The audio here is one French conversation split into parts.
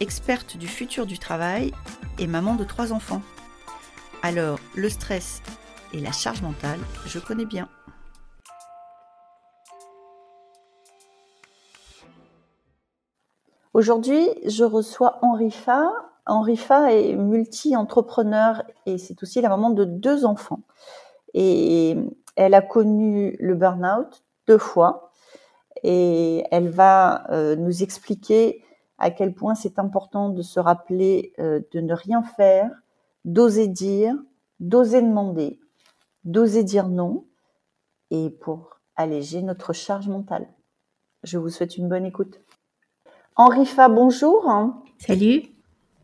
experte du futur du travail et maman de trois enfants. Alors, le stress et la charge mentale, je connais bien. Aujourd'hui, je reçois Henri Fa. Henri Fa est multi-entrepreneur et c'est aussi la maman de deux enfants. Et elle a connu le burn-out deux fois et elle va euh, nous expliquer à quel point c'est important de se rappeler euh, de ne rien faire, d'oser dire, d'oser demander, d'oser dire non, et pour alléger notre charge mentale. Je vous souhaite une bonne écoute. Henri Fa, bonjour. Salut.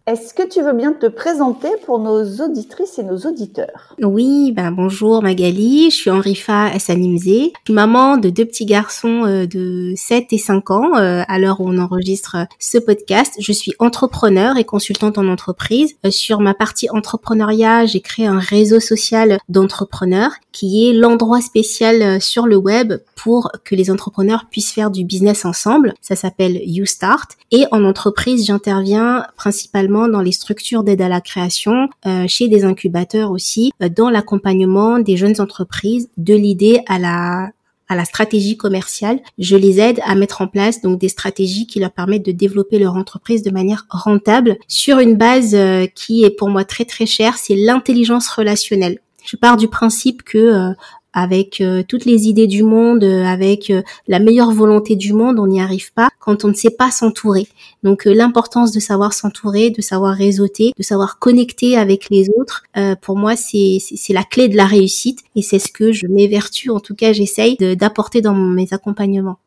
Est-ce que tu veux bien te présenter pour nos auditrices et nos auditeurs? Oui, ben bonjour Magali, je suis Henrifa Essanimze, je suis maman de deux petits garçons euh, de 7 et 5 ans euh, à l'heure où on enregistre ce podcast. Je suis entrepreneur et consultante en entreprise. Euh, sur ma partie entrepreneuriat, j'ai créé un réseau social d'entrepreneurs qui est l'endroit spécial sur le web pour que les entrepreneurs puissent faire du business ensemble. Ça s'appelle You Start et en entreprise, j'interviens principalement dans les structures d'aide à la création, euh, chez des incubateurs aussi, euh, dans l'accompagnement des jeunes entreprises de l'idée à la à la stratégie commerciale. Je les aide à mettre en place donc des stratégies qui leur permettent de développer leur entreprise de manière rentable sur une base euh, qui est pour moi très très chère, c'est l'intelligence relationnelle. Je pars du principe que avec euh, toutes les idées du monde, euh, avec euh, la meilleure volonté du monde, on n'y arrive pas quand on ne sait pas s'entourer. Donc l'importance de savoir s'entourer, de savoir réseauter, de savoir connecter avec les autres, pour moi c'est la clé de la réussite et c'est ce que je m'évertue, en tout cas j'essaye d'apporter dans mes accompagnements.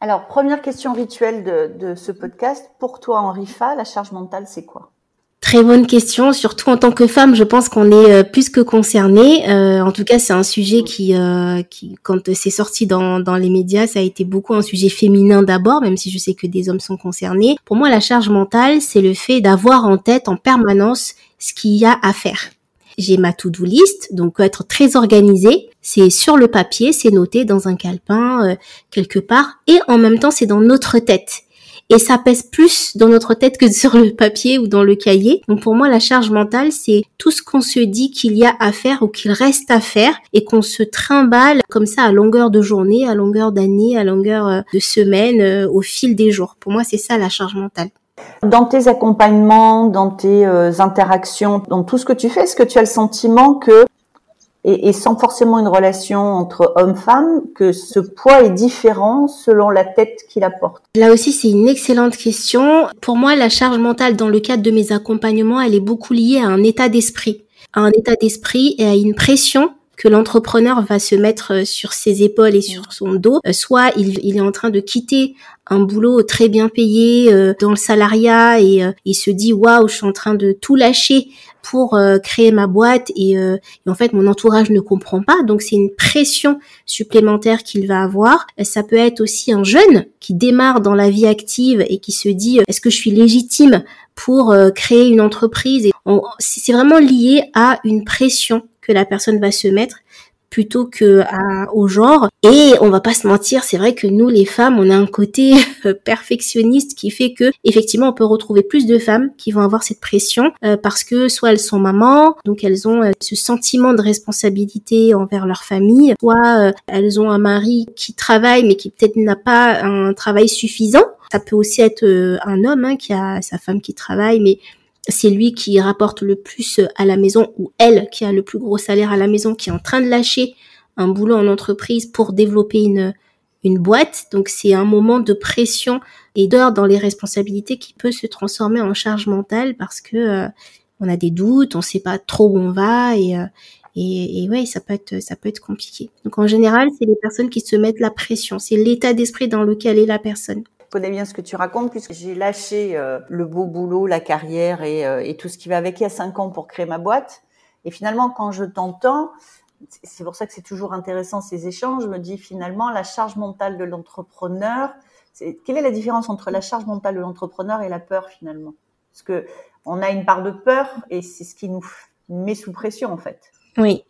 Alors première question rituelle de, de ce podcast, pour toi Henri Fa, la charge mentale c'est quoi? Très bonne question, surtout en tant que femme, je pense qu'on est euh, plus que concerné. Euh, en tout cas, c'est un sujet qui, euh, qui quand c'est sorti dans, dans les médias, ça a été beaucoup un sujet féminin d'abord, même si je sais que des hommes sont concernés. Pour moi, la charge mentale, c'est le fait d'avoir en tête en permanence ce qu'il y a à faire. J'ai ma to-do list, donc être très organisé. C'est sur le papier, c'est noté dans un calepin quelque part, et en même temps, c'est dans notre tête et ça pèse plus dans notre tête que sur le papier ou dans le cahier. Donc pour moi, la charge mentale, c'est tout ce qu'on se dit qu'il y a à faire ou qu'il reste à faire et qu'on se trimballe comme ça à longueur de journée, à longueur d'année, à longueur euh, de semaine, euh, au fil des jours. Pour moi, c'est ça la charge mentale. Dans tes accompagnements, dans tes euh, interactions, dans tout ce que tu fais, est-ce que tu as le sentiment que et, et, sans forcément une relation entre homme-femme, que ce poids est différent selon la tête qu'il apporte Là aussi, c'est une excellente question. Pour moi, la charge mentale dans le cadre de mes accompagnements, elle est beaucoup liée à un état d'esprit, à un état d'esprit et à une pression que l'entrepreneur va se mettre euh, sur ses épaules et sur son dos. Euh, soit il, est en train de quitter un boulot très bien payé euh, dans le salariat et il se dit waouh je suis en train de tout lâcher pour créer ma boîte et, et, en fait mon entourage ne comprend pas donc c'est une pression supplémentaire qu'il va avoir ça peut être aussi un jeune qui démarre dans la vie active et qui se dit est-ce que je suis légitime pour créer une entreprise et c'est vraiment lié à une pression que la personne va se mettre plutôt que à, au genre. Et on va pas se mentir, c'est vrai que nous les femmes, on a un côté perfectionniste qui fait que effectivement on peut retrouver plus de femmes qui vont avoir cette pression euh, parce que soit elles sont mamans, donc elles ont euh, ce sentiment de responsabilité envers leur famille, soit euh, elles ont un mari qui travaille mais qui peut-être n'a pas un travail suffisant. Ça peut aussi être un homme hein, qui a sa femme qui travaille mais c'est lui qui rapporte le plus à la maison ou elle qui a le plus gros salaire à la maison, qui est en train de lâcher un boulot en entreprise pour développer une, une boîte. Donc c'est un moment de pression et d'heure dans les responsabilités qui peut se transformer en charge mentale parce que euh, on a des doutes, on sait pas trop où on va et euh, et, et, ouais, ça peut être ça peut être compliqué. Donc en général, c'est les personnes qui se mettent la pression, c'est l'état d'esprit dans lequel est la personne. Connais bien ce que tu racontes puisque j'ai lâché euh, le beau boulot, la carrière et, euh, et, tout ce qui va avec il y a cinq ans pour créer ma boîte. Et finalement, quand je t'entends, c'est pour ça que c'est toujours intéressant ces échanges. Je me dis finalement la charge mentale de l'entrepreneur. Quelle est la différence entre la charge mentale de l'entrepreneur et la peur finalement? Parce que on a une part de peur et c'est ce qui nous met sous pression en fait. Oui.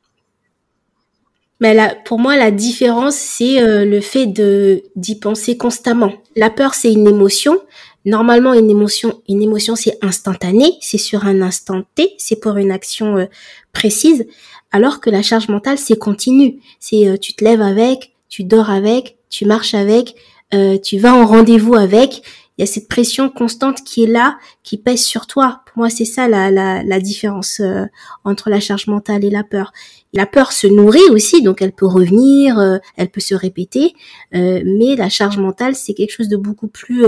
Mais là, pour moi, la différence, c'est euh, le fait de d'y penser constamment. La peur, c'est une émotion. Normalement, une émotion, une émotion, c'est instantané, c'est sur un instant T, c'est pour une action euh, précise. Alors que la charge mentale, c'est continu. C'est euh, tu te lèves avec, tu dors avec, tu marches avec, tu vas en rendez-vous avec il y a cette pression constante qui est là, qui pèse sur toi. Pour moi, c'est ça la, la, la différence euh, entre la charge mentale et la peur. La peur se nourrit aussi, donc elle peut revenir, euh, elle peut se répéter, euh, mais la charge mentale, c'est quelque chose de beaucoup plus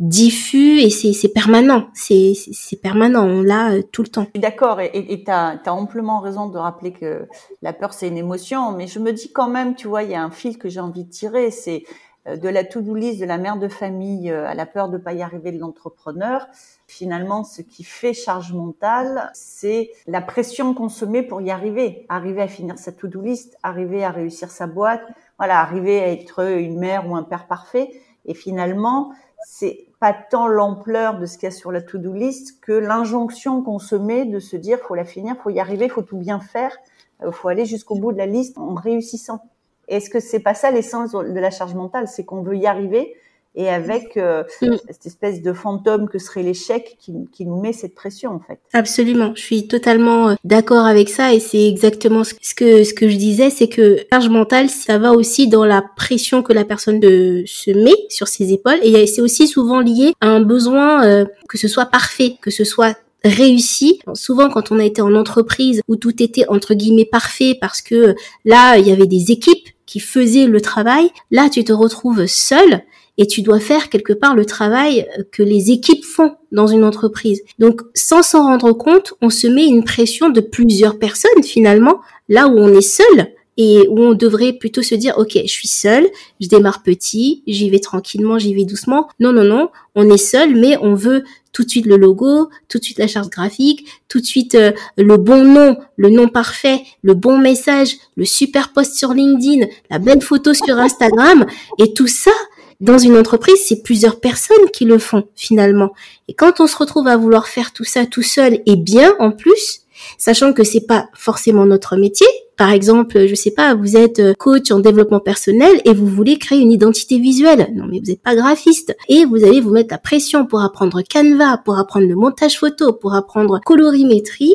diffus et c'est permanent. C'est permanent, on l'a tout le temps. D'accord, et tu as, amplement raison de rappeler que la peur, c'est une émotion, mais je me dis quand même, tu vois, il y a un fil que j'ai envie de tirer, c'est euh, de la to-do list de la mère de famille euh, à la peur de pas y arriver de l'entrepreneur, finalement, ce qui fait charge mentale, c'est la pression qu'on se met pour y arriver, arriver à finir sa to-do list, arriver à réussir sa boîte, voilà, arriver à être une mère ou un père parfait. Et finalement, c'est pas tant l'ampleur de ce qu'il y a sur la to-do list que l'injonction qu'on se met de se dire faut la finir, faut y arriver, faut tout bien faire, euh, faut aller jusqu'au bout de la liste en réussissant. Est-ce que c'est pas ça l'essence de la charge mentale? C'est qu'on veut y arriver et avec euh, mm. cette espèce de fantôme que serait l'échec qui, qui, nous met cette pression en fait. Absolument, je suis totalement euh, d'accord avec ça et c'est exactement ce que ce que je disais, c'est que la charge mentale, ça va aussi dans la pression que la personne de, se met sur ses épaules et c'est aussi souvent lié à un besoin euh, que ce soit parfait, que ce soit réussi. Souvent, quand on a été en entreprise où tout était entre guillemets parfait parce que là, il y avait des équipes qui faisaient le travail, là, tu te retrouves seul et tu dois faire quelque part le travail que les équipes font dans une entreprise. Donc, sans s'en rendre compte, on se met une pression de plusieurs personnes finalement, là où on est seul et où on devrait plutôt se dire, OK, je suis seul, je démarre petit, j'y vais tranquillement, j'y vais doucement. Non, non, non, on est seul, mais on veut tout de suite le logo, tout de suite la charte graphique, tout de suite euh, le bon nom, le nom parfait, le bon message, le super post sur LinkedIn, la belle photo sur Instagram, et tout ça, dans une entreprise, c'est plusieurs personnes qui le font finalement. Et quand on se retrouve à vouloir faire tout ça tout seul et bien en plus, sachant que c'est pas forcément notre métier. Par exemple, je sais pas, vous êtes euh, coach en développement personnel et vous voulez créer une identité visuelle. Non, mais vous n'êtes pas graphiste et vous allez vous mettre la pression pour apprendre Canva, pour apprendre le montage photo, pour apprendre colorimétrie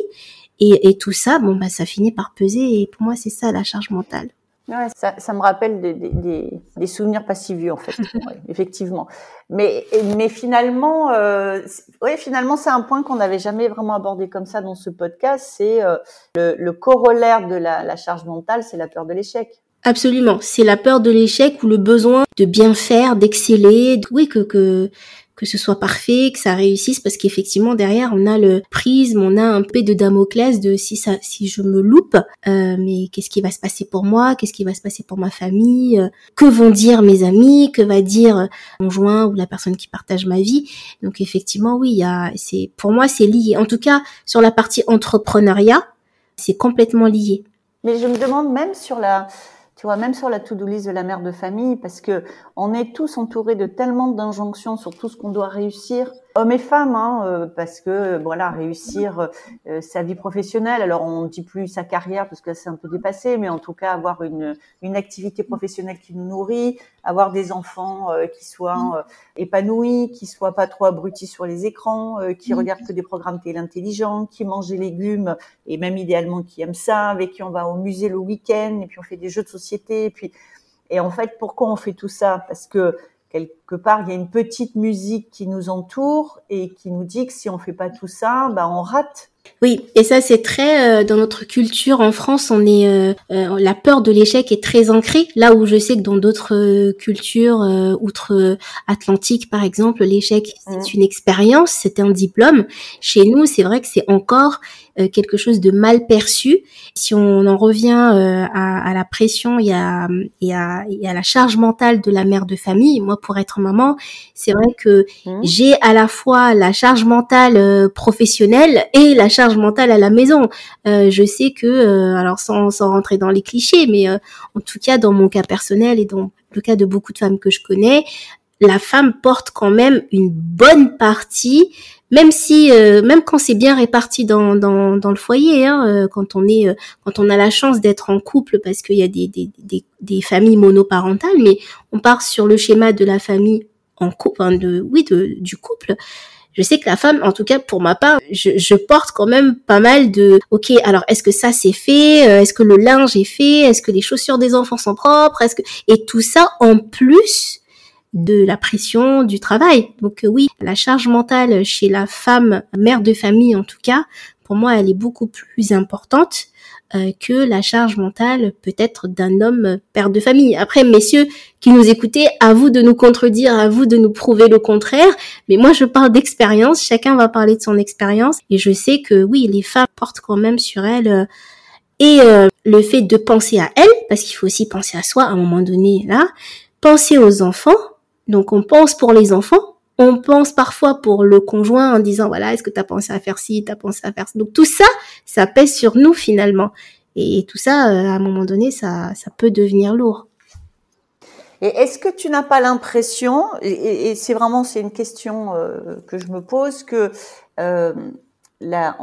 et, et tout ça. Bon, bah, ça finit par peser et pour moi, c'est ça la charge mentale. Ouais, ça, ça, me rappelle des, des, des, souvenirs pas si vieux en fait, effectivement. Mais, mais finalement, euh, ouais, finalement, c'est un point qu'on n'avait jamais vraiment abordé comme ça dans ce podcast. C'est euh, le, le, corollaire de la, la charge mentale, c'est la peur de l'échec. Absolument, c'est la peur de l'échec ou le besoin de bien faire, d'exceller. Oui, que, que que ce soit parfait, que ça réussisse, parce qu'effectivement derrière on a le prisme, on a un peu de Damoclès de si ça, si je me loupe, euh, mais qu'est-ce qui va se passer pour moi, qu'est-ce qui va se passer pour ma famille, euh, que vont dire mes amis, que va dire mon joint ou la personne qui partage ma vie? Donc effectivement oui, il y a, c'est pour moi c'est lié. En tout cas sur la partie entrepreneuriat, c'est complètement lié. Mais je me demande même sur la tu vois, même sur la to-do list de la mère de famille, parce que on est tous entourés de tellement d'injonctions sur tout ce qu'on doit réussir, hommes et femmes, hein, euh, parce que voilà, réussir euh, sa vie professionnelle. Alors on ne dit plus sa carrière parce que c'est un peu dépassé, mais en tout cas avoir une une activité professionnelle qui nous nourrit, avoir des enfants euh, qui soient épanouis, qui soient pas trop abrutis sur les écrans, qui regardent que des programmes télé intelligents, qui mangent des légumes et même idéalement qui aiment ça, avec qui on va au musée le week-end et puis on fait des jeux de société et puis et en fait, pourquoi on fait tout ça? Parce que quelque part, il y a une petite musique qui nous entoure et qui nous dit que si on fait pas tout ça, bah, on rate Oui, et ça c'est très euh, dans notre culture en France, on est euh, euh, la peur de l'échec est très ancrée. Là où je sais que dans d'autres cultures outre-Atlantique par exemple, l'échec c'est mmh. une expérience, c'est un diplôme. Chez nous, c'est vrai que c'est encore quelque chose de mal perçu. Si on en revient à, à, la pression et à, et, à, et à la charge mentale de la mère de famille, moi pour être maman, c'est vrai que mmh. j'ai à la fois la charge mentale professionnelle et la charge mentale à la maison. Euh, je sais que, euh, alors sans, rentrer dans les clichés, mais euh, en tout cas dans mon cas personnel et dans le cas de beaucoup de femmes que je connais, la femme porte quand même une bonne partie, même si, même quand c'est bien réparti dans, le foyer, hein, quand on est, quand on a la chance d'être en couple, parce qu'il y a des, familles monoparentales, mais on part sur le schéma de la famille en couple, enfin de, oui, du couple je sais que la femme, en tout cas pour ma part, je, porte quand même pas mal de, ok, alors est-ce que ça c'est fait, euh, est-ce que le linge est fait, est-ce que les chaussures des enfants sont propres, est-ce que et tout ça en plus de la pression du travail. Donc euh, oui, la charge mentale chez la femme, mère de famille en tout cas, pour moi, elle est beaucoup plus importante euh, que la charge mentale peut-être d'un homme père de famille. Après, messieurs qui nous écoutez, à vous de nous contredire, à vous de nous prouver le contraire. Mais moi, je parle d'expérience. Chacun va parler de son expérience. Et je sais que oui, les femmes portent quand même sur elles euh, et euh, le fait de penser à elles, parce qu'il faut aussi penser à soi à un moment donné là, penser aux enfants. Donc on pense pour les enfants, on pense parfois pour le conjoint en disant voilà est-ce que tu as pensé à faire ci, tu as pensé à faire ça? Donc tout ça, ça pèse sur nous finalement. Et tout ça, euh, à un moment donné, ça, ça peut devenir lourd. Et est-ce que tu n'as pas l'impression, et, c'est vraiment c'est une question euh, que je me pose, que euh, la,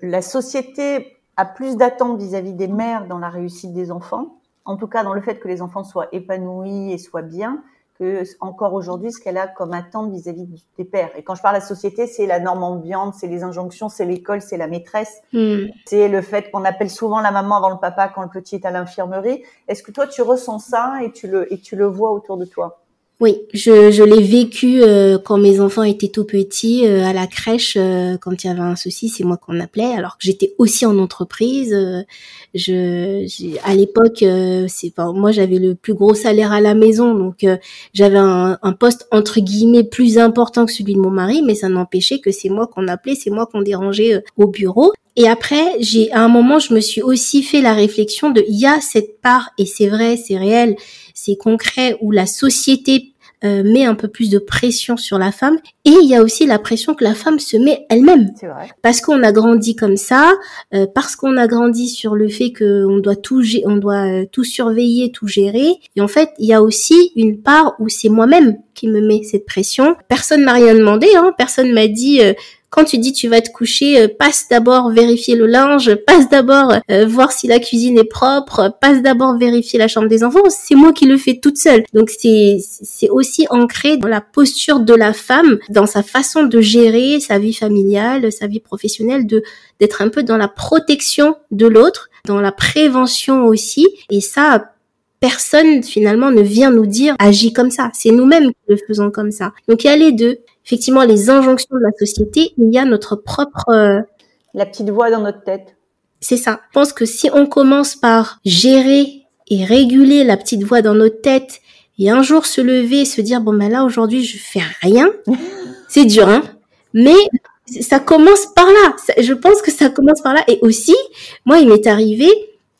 la société a plus d'attentes vis-à-vis des mères dans la réussite des enfants, en tout cas dans le fait que les enfants soient épanouis et soient bien, encore aujourd'hui ce qu'elle a comme attente vis-à-vis des pères. Et quand je parle de la société, c'est la norme ambiante, c'est les injonctions, c'est l'école, c'est la maîtresse, hmm. c'est le fait qu'on appelle souvent la maman avant le papa quand le petit est à l'infirmerie. Est-ce que toi tu ressens ça et tu le et tu le vois autour de toi? Oui, je, je l'ai vécu euh, quand mes enfants étaient tout petits euh, à la crèche. Euh, quand il y avait un souci, c'est moi qu'on appelait. Alors que j'étais aussi en entreprise. je, à l'époque, c'est moi j'avais le plus gros salaire à la maison, donc j'avais un, un, poste entre guillemets plus important que celui de mon mari, mais ça n'empêchait que c'est moi qu'on appelait, c'est moi qu'on dérangeait au bureau. Et après, j'ai à un moment, je me suis aussi fait la réflexion de il y a cette part et c'est vrai, c'est réel, c'est concret où la société euh, met un peu plus de pression sur la femme et il y a aussi la pression que la femme se met elle-même. Parce qu'on a grandi comme ça euh, parce qu'on a grandi sur le fait qu'on doit tout on doit euh, tout surveiller tout gérer. Et en fait il y a aussi une part où c'est moi-même qui me met cette pression. Personne m'a rien demandé hein, personne m'a dit quand tu dis tu vas te coucher, euh, passe d'abord vérifier le linge, passe d'abord euh, voir si la cuisine est propre, passe d'abord vérifier la chambre des enfants. C'est moi qui le fais toute seule. Donc c'est c'est aussi ancré dans la posture de la femme, dans sa façon de gérer sa vie familiale, sa vie professionnelle, de d'être un peu dans la protection de l'autre, dans la prévention aussi. Et ça, personne finalement ne vient nous dire agis comme ça. C'est nous-mêmes qui le faisons comme ça. Donc il y a les deux effectivement les injonctions de la société, il y a notre propre... Euh, la petite voix dans notre tête. C'est ça. Je pense que si on commence par gérer et réguler la petite voix dans notre tête et un jour se lever et se dire bon ben là aujourd'hui je fais rien, c'est dur hein. Mais ça commence par là. Je pense que ça commence par là et aussi moi il m'est arrivé,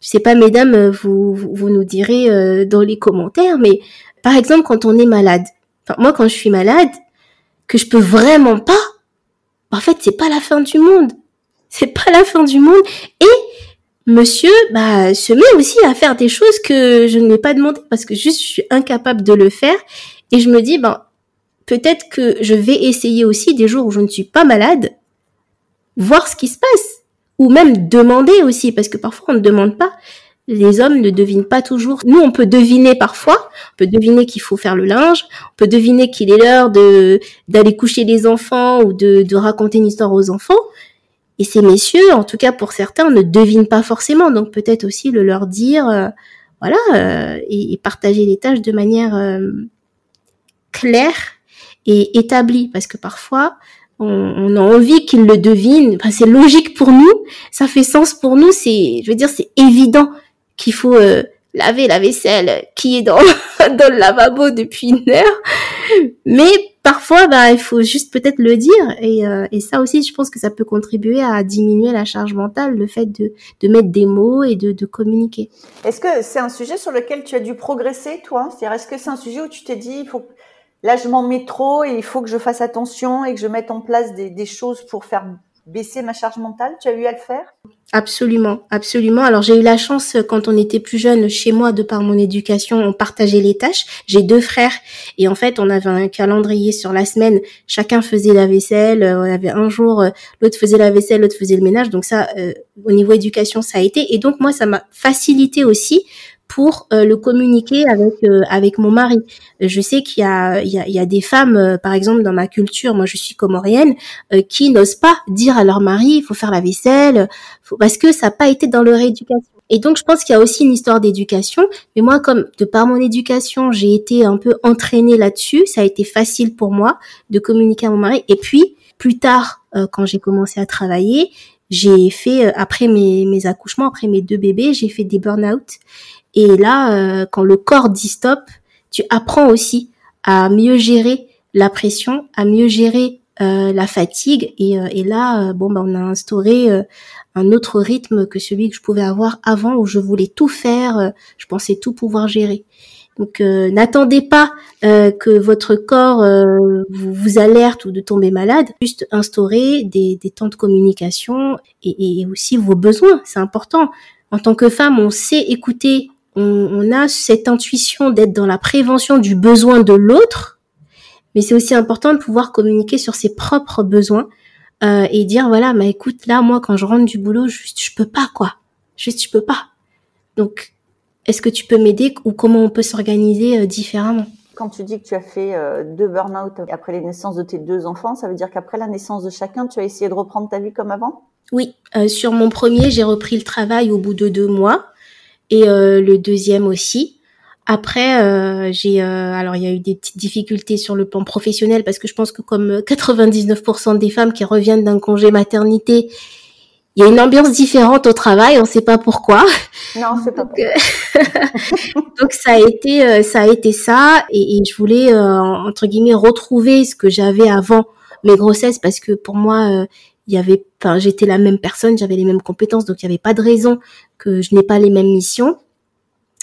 je sais pas mesdames vous vous, nous direz euh, dans les commentaires mais par exemple quand on est malade. Enfin, moi quand je suis malade, que je peux vraiment pas, en fait, c'est pas la fin du monde. C'est pas la fin du monde. Et monsieur, bah, se met aussi à faire des choses que je ne lui ai pas demandé parce que juste je suis incapable de le faire. Et je me dis, ben, peut-être que je vais essayer aussi des jours où je ne suis pas malade, voir ce qui se passe. Ou même demander aussi, parce que parfois on ne demande pas les hommes ne devinent pas toujours. Nous, on peut deviner parfois, on peut deviner qu'il faut faire le linge, on peut deviner qu'il est l'heure de d'aller coucher les enfants ou de, de raconter une histoire aux enfants. Et ces messieurs, en tout cas pour certains, ne devinent pas forcément. Donc peut-être aussi le leur dire, euh, voilà, euh, et, partager les tâches de manière euh, claire et établie, parce que parfois on, a envie qu'il le devine. Enfin, c'est logique pour nous, ça fait sens pour nous. C'est, je veux dire, c'est évident qu'il faut euh, laver la vaisselle qui est dans dans le lavabo depuis une heure. Mais parfois, bah, il faut juste peut-être le dire. Et, euh, et ça aussi, je pense que ça peut contribuer à diminuer la charge mentale, le fait de, de mettre des mots et de, de communiquer. Est-ce que c'est un sujet sur lequel tu as dû progresser, toi? C'est-à-dire, est-ce que c'est un sujet où tu t'es dit, il faut là, je m'en mets trop et il faut que je fasse attention et que je mette en place des, des choses pour faire baisser ma charge mentale? Tu as eu à le faire? Absolument, absolument. Alors j'ai eu la chance quand on était plus jeune chez moi, de par mon éducation, on partageait les tâches. J'ai deux frères et en fait on avait un calendrier sur la semaine. Chacun faisait la vaisselle. Euh, on avait un jour, euh, l'autre faisait la vaisselle, l'autre faisait le ménage. Donc ça, euh, au niveau éducation, ça a été. Et donc moi, ça m'a facilité aussi pour euh, le communiquer avec euh, avec mon mari. Je sais qu'il y a il y a, il y a des femmes, euh, par exemple dans ma culture, moi je suis comorienne, qui n'osent pas dire à leur mari il faut faire la vaisselle, faut, parce que ça n'a pas été dans leur éducation. Et donc je pense qu'il y a aussi une histoire d'éducation. Mais moi, comme de par mon éducation, j'ai été un peu entraînée là-dessus, ça a été facile pour moi de communiquer à mon mari. Et puis plus tard, quand j'ai commencé à travailler, j'ai fait après mes, mes accouchements, après mes deux bébés, j'ai fait des burn-out et là, euh, quand le corps dit stop, tu apprends aussi à mieux gérer la pression, à mieux gérer euh, la fatigue. Et, euh, et là, bon, bah, on a instauré un autre rythme que celui que je pouvais avoir avant, où je voulais tout faire, je pensais tout pouvoir gérer. Donc, n'attendez pas que votre corps vous, vous, alerte ou de tomber malade. Juste instaurer des, des temps de communication et, et aussi vos besoins. C'est important. En tant que femme, on sait écouter on, a cette intuition d'être dans la prévention du besoin de l'autre, mais c'est aussi important de pouvoir communiquer sur ses propres besoins euh, et dire voilà, mais écoute, là, moi, quand je rentre du boulot, juste, je peux pas, quoi. Juste, je peux pas. Donc, est-ce que tu peux m'aider ou comment on peut s'organiser euh, différemment? Quand tu dis que tu as fait euh, deux burn-out après les naissances de tes deux enfants, ça veut dire qu'après la naissance de chacun, tu as essayé de reprendre ta vie comme avant? Oui, sur mon premier, j'ai repris le travail au bout de deux mois et euh, le deuxième aussi. Après, euh, j'ai euh, alors il y a eu des petites difficultés sur le plan professionnel parce que je pense que comme 99% des femmes qui reviennent d'un congé maternité, il y a une ambiance différente au travail, on ne sait pas pourquoi. Non, c'est pas. Donc, donc ça a été ça a été ça et, et je voulais entre guillemets retrouver ce que j'avais avant mes grossesses parce que pour moi il y avait, enfin, j'étais la même personne, j'avais les mêmes compétences, donc il n'y avait pas de raison que je n'ai pas les mêmes missions.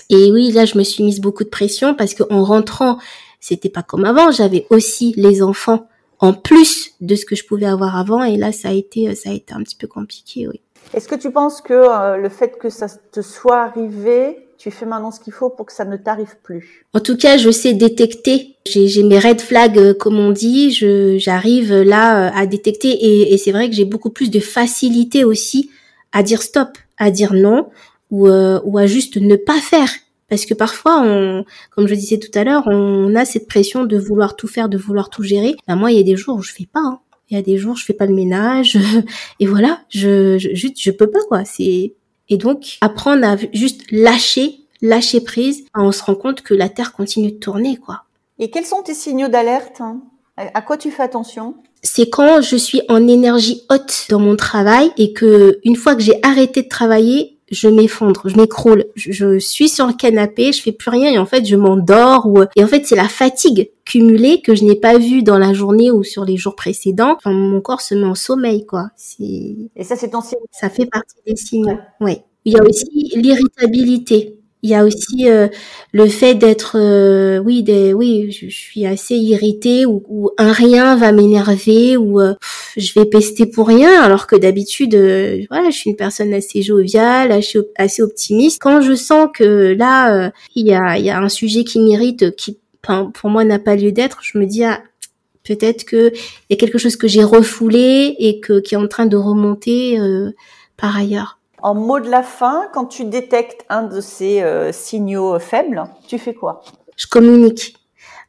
Et oui, là, je me suis mise beaucoup de pression parce qu'en rentrant, c'était pas comme avant. J'avais aussi les enfants en plus de ce que je pouvais avoir avant. Et là, ça a été, ça a été un petit peu compliqué, oui. Est-ce que tu penses que euh, le fait que ça te soit arrivé tu fais maintenant ce qu'il faut pour que ça ne t'arrive plus. En tout cas, je sais détecter. J'ai mes red flags, euh, comme on dit. J'arrive là euh, à détecter et, et c'est vrai que j'ai beaucoup plus de facilité aussi à dire stop, à dire non ou, euh, ou à juste ne pas faire. Parce que parfois, on, comme je disais tout à l'heure, on a cette pression de vouloir tout faire, de vouloir tout gérer. Ben moi, il y a des jours où je fais pas. Hein. Il y a des jours, je fais pas le ménage, et voilà, je, je juste, je peux pas quoi. C'est et donc, apprendre à juste lâcher, lâcher prise, on se rend compte que la Terre continue de tourner, quoi. Et quels sont tes signaux d'alerte hein? À quoi tu fais attention? C'est quand je suis en énergie haute dans mon travail et que une fois que j'ai arrêté de travailler, je m'effondre, je m'écroule, je, suis sur le canapé, je fais plus rien et en fait je m'endors ou et en fait c'est la fatigue cumulée que je n'ai pas vue dans la journée ou sur les jours précédents. Enfin, mon corps se met en sommeil quoi. Et ça c'est ton signe. Ça fait partie des signes. Oui. Il y a aussi l'irritabilité. Il y a aussi euh, le fait d'être, euh, oui, des, oui, je, suis assez irritée ou, un rien va m'énerver ou euh, je vais pester pour rien, alors que d'habitude, voilà, je suis une personne assez joviale, assez, optimiste. Quand je sens que là, il y a, y a un sujet qui m'irrite, qui, pour moi, n'a pas lieu d'être, je me dis ah, peut-être que il y a quelque chose que j'ai refoulé et que qui est en train de remonter par ailleurs. En mot de la fin, quand tu détectes un de ces euh, signaux faibles, tu fais quoi? Je communique.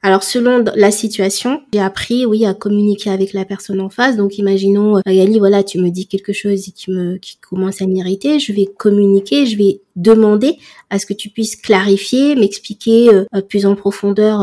Alors selon la situation, j'ai appris oui à communiquer avec la personne en face. Donc imaginons euh, Magali, voilà, tu me dis quelque chose qui me qui commence à m'irriter, je vais communiquer, je vais demander à ce que tu puisses clarifier, m'expliquer euh, plus en profondeur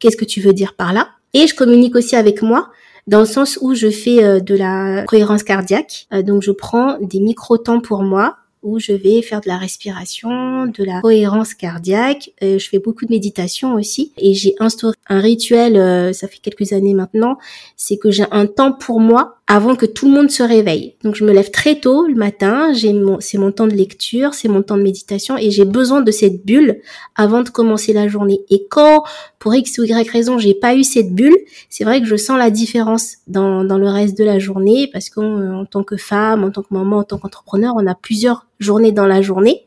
qu'est-ce que tu veux dire par là. Et je communique aussi avec moi dans le sens où je fais de la cohérence cardiaque. donc je prends des micro-temps pour moi où je vais faire de la respiration, de la cohérence cardiaque. Euh, je fais beaucoup de méditation aussi et j'ai instauré un rituel, euh, ça fait quelques années maintenant, c'est que j'ai un temps pour moi avant que tout le monde se réveille. Donc je me lève très tôt le matin, j'ai mon, c'est mon temps de lecture, c'est mon temps de méditation et j'ai besoin de cette bulle avant de commencer la journée. Et quand, pour X ou Y raison, j'ai pas eu cette bulle, c'est vrai que je sens la différence dans, dans le reste de la journée parce qu'en tant que femme, en tant que maman, en tant qu'entrepreneur, on a plusieurs journées dans la journée.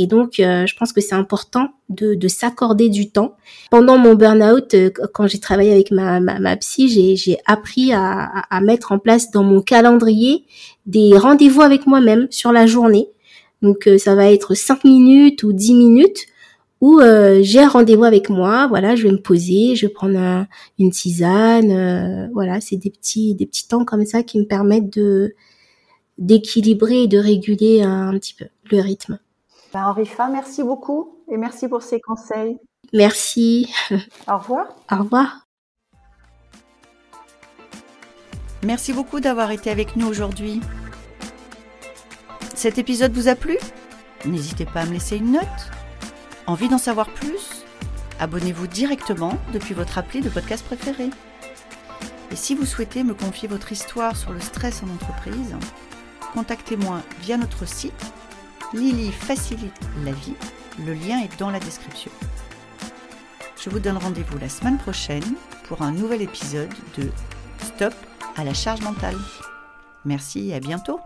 Et donc, euh, je pense que c'est important de, de s'accorder du temps. Pendant mon burn-out, euh, quand j'ai travaillé avec ma, ma, ma psy, j'ai appris à, à, mettre en place dans mon calendrier des rendez-vous avec moi-même sur la journée. Donc, euh, ça va être 5 minutes ou 10 minutes où j'ai un rendez-vous avec moi. Voilà, je vais me poser, je vais prendre une tisane. voilà, c'est des petits, des petits temps comme ça qui me permettent de d'équilibrer et de réguler un petit peu le rythme. Ben, Henrifa, merci beaucoup et merci pour ces conseils. Merci. Au revoir. Au revoir. Merci beaucoup d'avoir été avec nous aujourd'hui. Cet épisode vous a plu? N'hésitez pas à me laisser une note. Envie d'en savoir plus? Abonnez-vous directement depuis votre appli de podcast préféré. Et si vous souhaitez me confier votre histoire sur le stress en entreprise, contactez-moi via notre site Lily facilite la vie. Le lien est dans la description. Je vous donne rendez-vous la semaine prochaine pour un nouvel épisode de Stop à la charge mentale. Merci et à bientôt